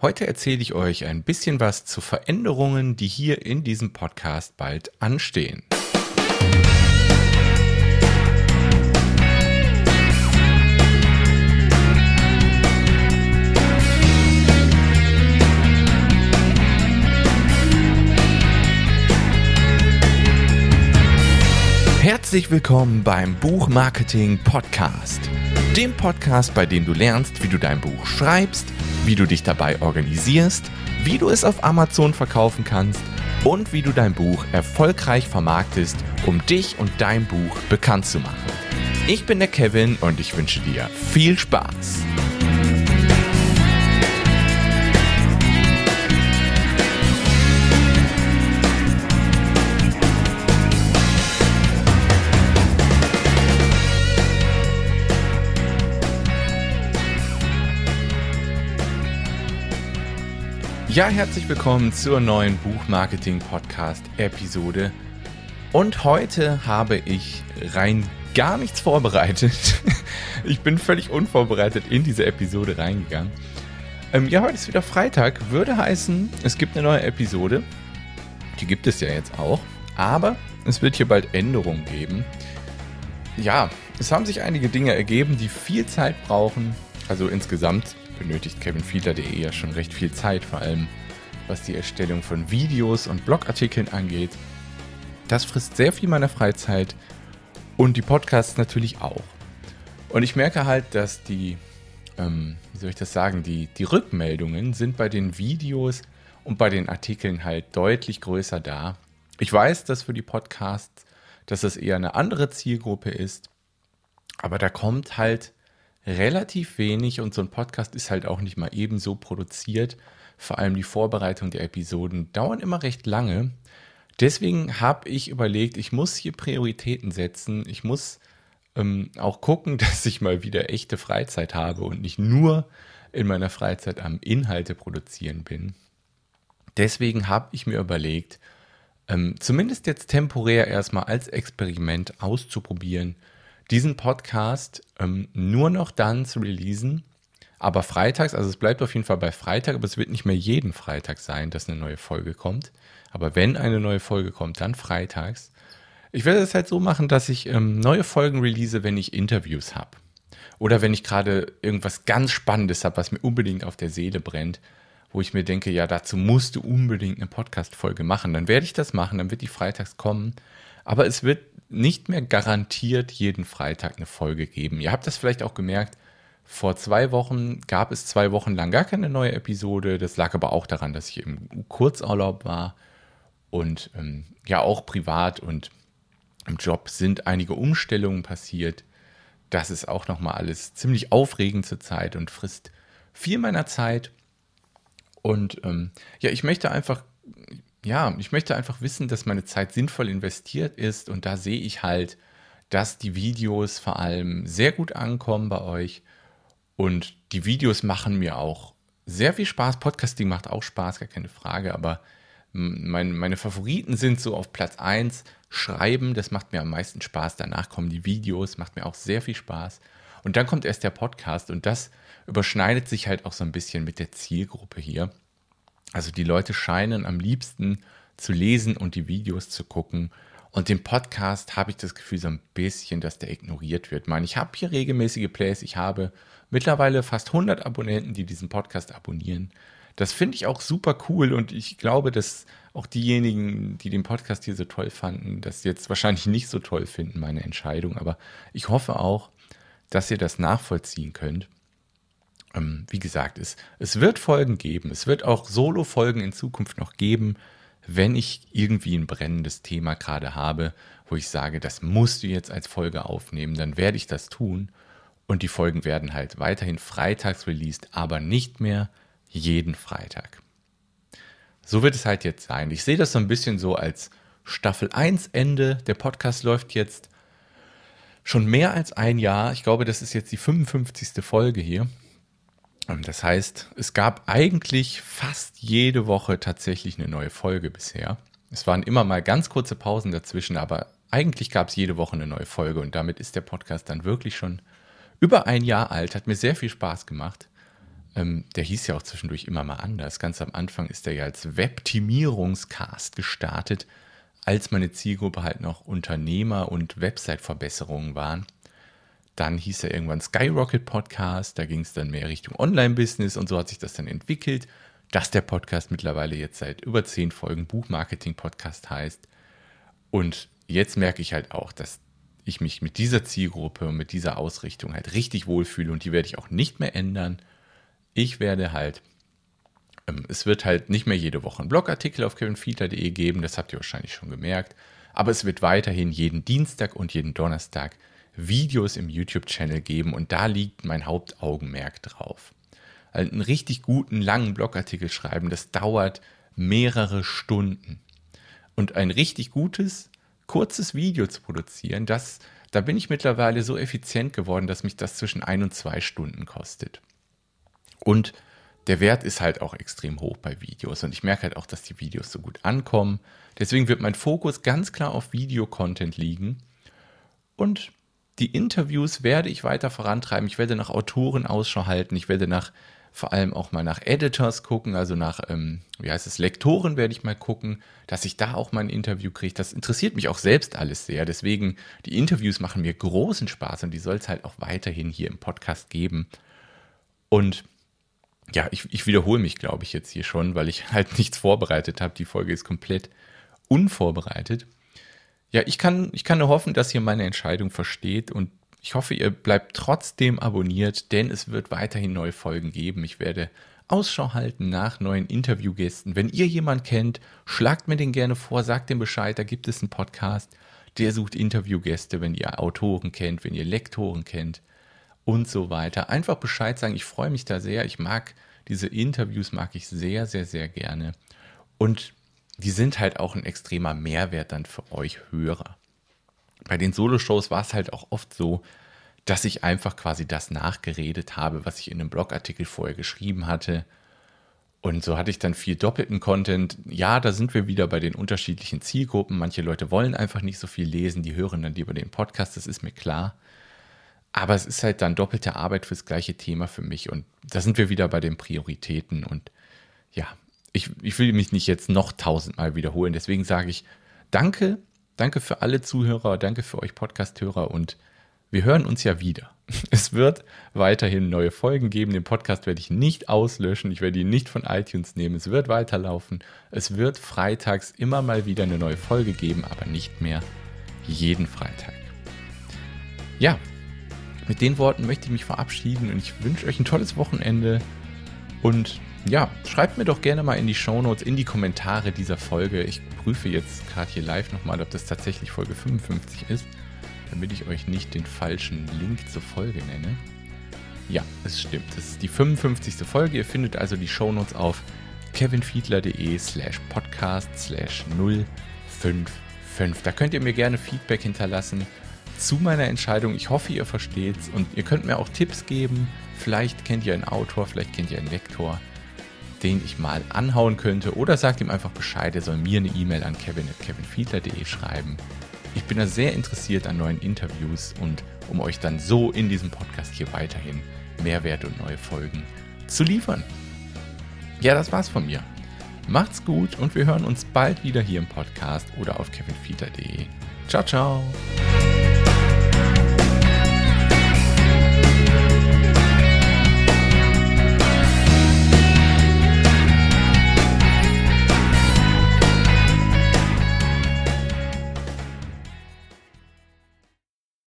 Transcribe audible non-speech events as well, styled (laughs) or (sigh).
Heute erzähle ich euch ein bisschen was zu Veränderungen, die hier in diesem Podcast bald anstehen. Herzlich willkommen beim Buchmarketing Podcast. Dem Podcast, bei dem du lernst, wie du dein Buch schreibst, wie du dich dabei organisierst, wie du es auf Amazon verkaufen kannst und wie du dein Buch erfolgreich vermarktest, um dich und dein Buch bekannt zu machen. Ich bin der Kevin und ich wünsche dir viel Spaß. Ja, herzlich willkommen zur neuen Buchmarketing-Podcast-Episode. Und heute habe ich rein gar nichts vorbereitet. (laughs) ich bin völlig unvorbereitet in diese Episode reingegangen. Ähm, ja, heute ist wieder Freitag. Würde heißen, es gibt eine neue Episode. Die gibt es ja jetzt auch. Aber es wird hier bald Änderungen geben. Ja, es haben sich einige Dinge ergeben, die viel Zeit brauchen. Also insgesamt benötigt KevinFiedler.de ja schon recht viel Zeit, vor allem was die Erstellung von Videos und Blogartikeln angeht. Das frisst sehr viel meiner Freizeit und die Podcasts natürlich auch. Und ich merke halt, dass die, ähm, wie soll ich das sagen, die, die Rückmeldungen sind bei den Videos und bei den Artikeln halt deutlich größer da. Ich weiß, dass für die Podcasts, dass es eher eine andere Zielgruppe ist, aber da kommt halt relativ wenig und so ein Podcast ist halt auch nicht mal ebenso produziert. Vor allem die Vorbereitung der Episoden dauern immer recht lange. Deswegen habe ich überlegt, ich muss hier Prioritäten setzen. Ich muss ähm, auch gucken, (laughs) dass ich mal wieder echte Freizeit habe und nicht nur in meiner Freizeit am Inhalte produzieren bin. Deswegen habe ich mir überlegt, ähm, zumindest jetzt temporär erstmal als Experiment auszuprobieren, diesen Podcast ähm, nur noch dann zu releasen, aber freitags, also es bleibt auf jeden Fall bei Freitag, aber es wird nicht mehr jeden Freitag sein, dass eine neue Folge kommt. Aber wenn eine neue Folge kommt, dann freitags. Ich werde es halt so machen, dass ich ähm, neue Folgen release, wenn ich Interviews habe. Oder wenn ich gerade irgendwas ganz Spannendes habe, was mir unbedingt auf der Seele brennt, wo ich mir denke, ja, dazu musst du unbedingt eine Podcast-Folge machen. Dann werde ich das machen, dann wird die freitags kommen. Aber es wird nicht mehr garantiert jeden Freitag eine Folge geben. Ihr habt das vielleicht auch gemerkt. Vor zwei Wochen gab es zwei Wochen lang gar keine neue Episode. Das lag aber auch daran, dass ich im Kurzurlaub war und ähm, ja auch privat und im Job sind einige Umstellungen passiert. Das ist auch nochmal alles ziemlich aufregend zur Zeit und frisst viel meiner Zeit. Und ähm, ja, ich möchte einfach ja, ich möchte einfach wissen, dass meine Zeit sinnvoll investiert ist und da sehe ich halt, dass die Videos vor allem sehr gut ankommen bei euch und die Videos machen mir auch sehr viel Spaß. Podcasting macht auch Spaß, gar keine Frage, aber mein, meine Favoriten sind so auf Platz 1 Schreiben, das macht mir am meisten Spaß. Danach kommen die Videos, macht mir auch sehr viel Spaß. Und dann kommt erst der Podcast und das überschneidet sich halt auch so ein bisschen mit der Zielgruppe hier. Also die Leute scheinen am liebsten zu lesen und die Videos zu gucken. Und den Podcast habe ich das Gefühl so ein bisschen, dass der ignoriert wird. Ich meine, ich habe hier regelmäßige Plays. Ich habe mittlerweile fast 100 Abonnenten, die diesen Podcast abonnieren. Das finde ich auch super cool und ich glaube, dass auch diejenigen, die den Podcast hier so toll fanden, das jetzt wahrscheinlich nicht so toll finden, meine Entscheidung. Aber ich hoffe auch, dass ihr das nachvollziehen könnt ähm, wie gesagt, es, es wird Folgen geben. Es wird auch Solo-Folgen in Zukunft noch geben, wenn ich irgendwie ein brennendes Thema gerade habe, wo ich sage, das musst du jetzt als Folge aufnehmen, dann werde ich das tun. Und die Folgen werden halt weiterhin freitags released, aber nicht mehr jeden Freitag. So wird es halt jetzt sein. Ich sehe das so ein bisschen so als Staffel 1 Ende. Der Podcast läuft jetzt schon mehr als ein Jahr. Ich glaube, das ist jetzt die 55. Folge hier. Ähm, das heißt, es gab eigentlich fast jede Woche tatsächlich eine neue Folge bisher. Es waren immer mal ganz kurze Pausen dazwischen, aber eigentlich gab es jede Woche eine neue Folge und damit ist der Podcast dann wirklich schon über ein Jahr alt. Hat mir sehr viel Spaß gemacht. Ähm, der hieß ja auch zwischendurch immer mal anders. Ganz am Anfang ist er ja als Webtimierungscast gestartet, als meine Zielgruppe halt noch Unternehmer und Website-Verbesserungen waren. Dann hieß er irgendwann Skyrocket Podcast, da ging es dann mehr Richtung Online-Business und so hat sich das dann entwickelt, dass der Podcast mittlerweile jetzt seit über zehn Folgen Buchmarketing-Podcast heißt. Und jetzt merke ich halt auch, dass ich mich mit dieser Zielgruppe und mit dieser Ausrichtung halt richtig wohlfühle und die werde ich auch nicht mehr ändern. Ich werde halt, ähm, es wird halt nicht mehr jede Woche einen Blogartikel auf kevinfiedler.de geben, das habt ihr wahrscheinlich schon gemerkt, aber es wird weiterhin jeden Dienstag und jeden Donnerstag Videos im YouTube-Channel geben und da liegt mein Hauptaugenmerk drauf. Also einen richtig guten, langen Blogartikel schreiben, das dauert mehrere Stunden. Und ein richtig gutes, kurzes Video zu produzieren, das, da bin ich mittlerweile so effizient geworden, dass mich das zwischen ein und zwei Stunden kostet. Und der Wert ist halt auch extrem hoch bei Videos und ich merke halt auch, dass die Videos so gut ankommen. Deswegen wird mein Fokus ganz klar auf Videocontent liegen. Und die Interviews werde ich weiter vorantreiben. Ich werde nach Autoren Ausschau halten. Ich werde nach vor allem auch mal nach Editors gucken, also nach, ähm, wie heißt es, Lektoren werde ich mal gucken, dass ich da auch mal ein Interview kriege. Das interessiert mich auch selbst alles sehr. Deswegen, die Interviews machen mir großen Spaß und die soll es halt auch weiterhin hier im Podcast geben. Und ja, ich, ich wiederhole mich, glaube ich, jetzt hier schon, weil ich (laughs) halt nichts vorbereitet habe. Die Folge ist komplett unvorbereitet. Ja, ich kann, ich kann nur hoffen, dass ihr meine Entscheidung versteht und ich hoffe, ihr bleibt trotzdem abonniert, denn es wird weiterhin neue Folgen geben. Ich werde Ausschau halten nach neuen Interviewgästen. Wenn ihr jemanden kennt, schlagt mir den gerne vor, sagt dem Bescheid, da gibt es einen Podcast, der sucht Interviewgäste, wenn ihr Autoren kennt, wenn ihr Lektoren kennt und so weiter. Einfach Bescheid sagen, ich freue mich da sehr. Ich mag diese Interviews, mag ich sehr, sehr, sehr gerne. Und die sind halt auch ein extremer Mehrwert dann für euch Hörer bei den Solo-Shows war es halt auch oft so, dass ich einfach quasi das nachgeredet habe, was ich in einem Blogartikel vorher geschrieben hatte. Und so hatte ich dann viel doppelten Content. Ja, da sind wir wieder bei den unterschiedlichen Zielgruppen. Manche Leute wollen einfach nicht so viel lesen, die hören dann lieber den Podcast, das ist mir klar. Aber es ist halt dann doppelte Arbeit fürs gleiche Thema für mich. Und da sind wir wieder bei den Prioritäten. Und ja, ich, ich will mich nicht jetzt noch tausendmal wiederholen. Deswegen sage ich danke Danke für alle Zuhörer, danke für euch Podcasthörer und wir hören uns ja wieder. (laughs) Es wird weiterhin neue Folgen geben. Den Podcast werde ich nicht auslöschen. Ich werde ihn nicht von iTunes nehmen. Es wird weiterlaufen. Es wird freitags immer mal wieder eine neue Folge geben, aber nicht mehr jeden Freitag. Ja, mit den Worten möchte ich mich verabschieden und ich wünsche euch ein tolles Wochenende und ja, schreibt mir doch gerne mal in die Shownotes, in die Kommentare dieser Folge. Ich prüfe jetzt gerade hier live nochmal, ob das tatsächlich Folge 55 ist, damit ich euch nicht den falschen Link zur Folge nenne. Ja, es stimmt. Das ist die 55. Folge. Ihr findet also die Shownotes auf kevinfiedler.de slash podcast slash 055. Da könnt ihr mir gerne Feedback hinterlassen zu meiner Entscheidung. Ich hoffe, ihr versteht's und ihr könnt mir auch Tipps geben. Vielleicht kennt ihr einen Autor, vielleicht kennt ihr einen Lektor den ich mal anhauen könnte. Oder sagt ihm einfach Bescheid, er soll mir eine E-Mail an kevin.kevinfiedler.de schreiben. Ich bin da sehr interessiert an neuen Interviews und um euch dann so in diesem Podcast hier weiterhin Mehrwert und neue Folgen zu liefern. Ja, das war's von mir. Macht's gut und wir hören uns bald wieder hier im Podcast oder auf kevinfiedler.de. Ciao, ciao.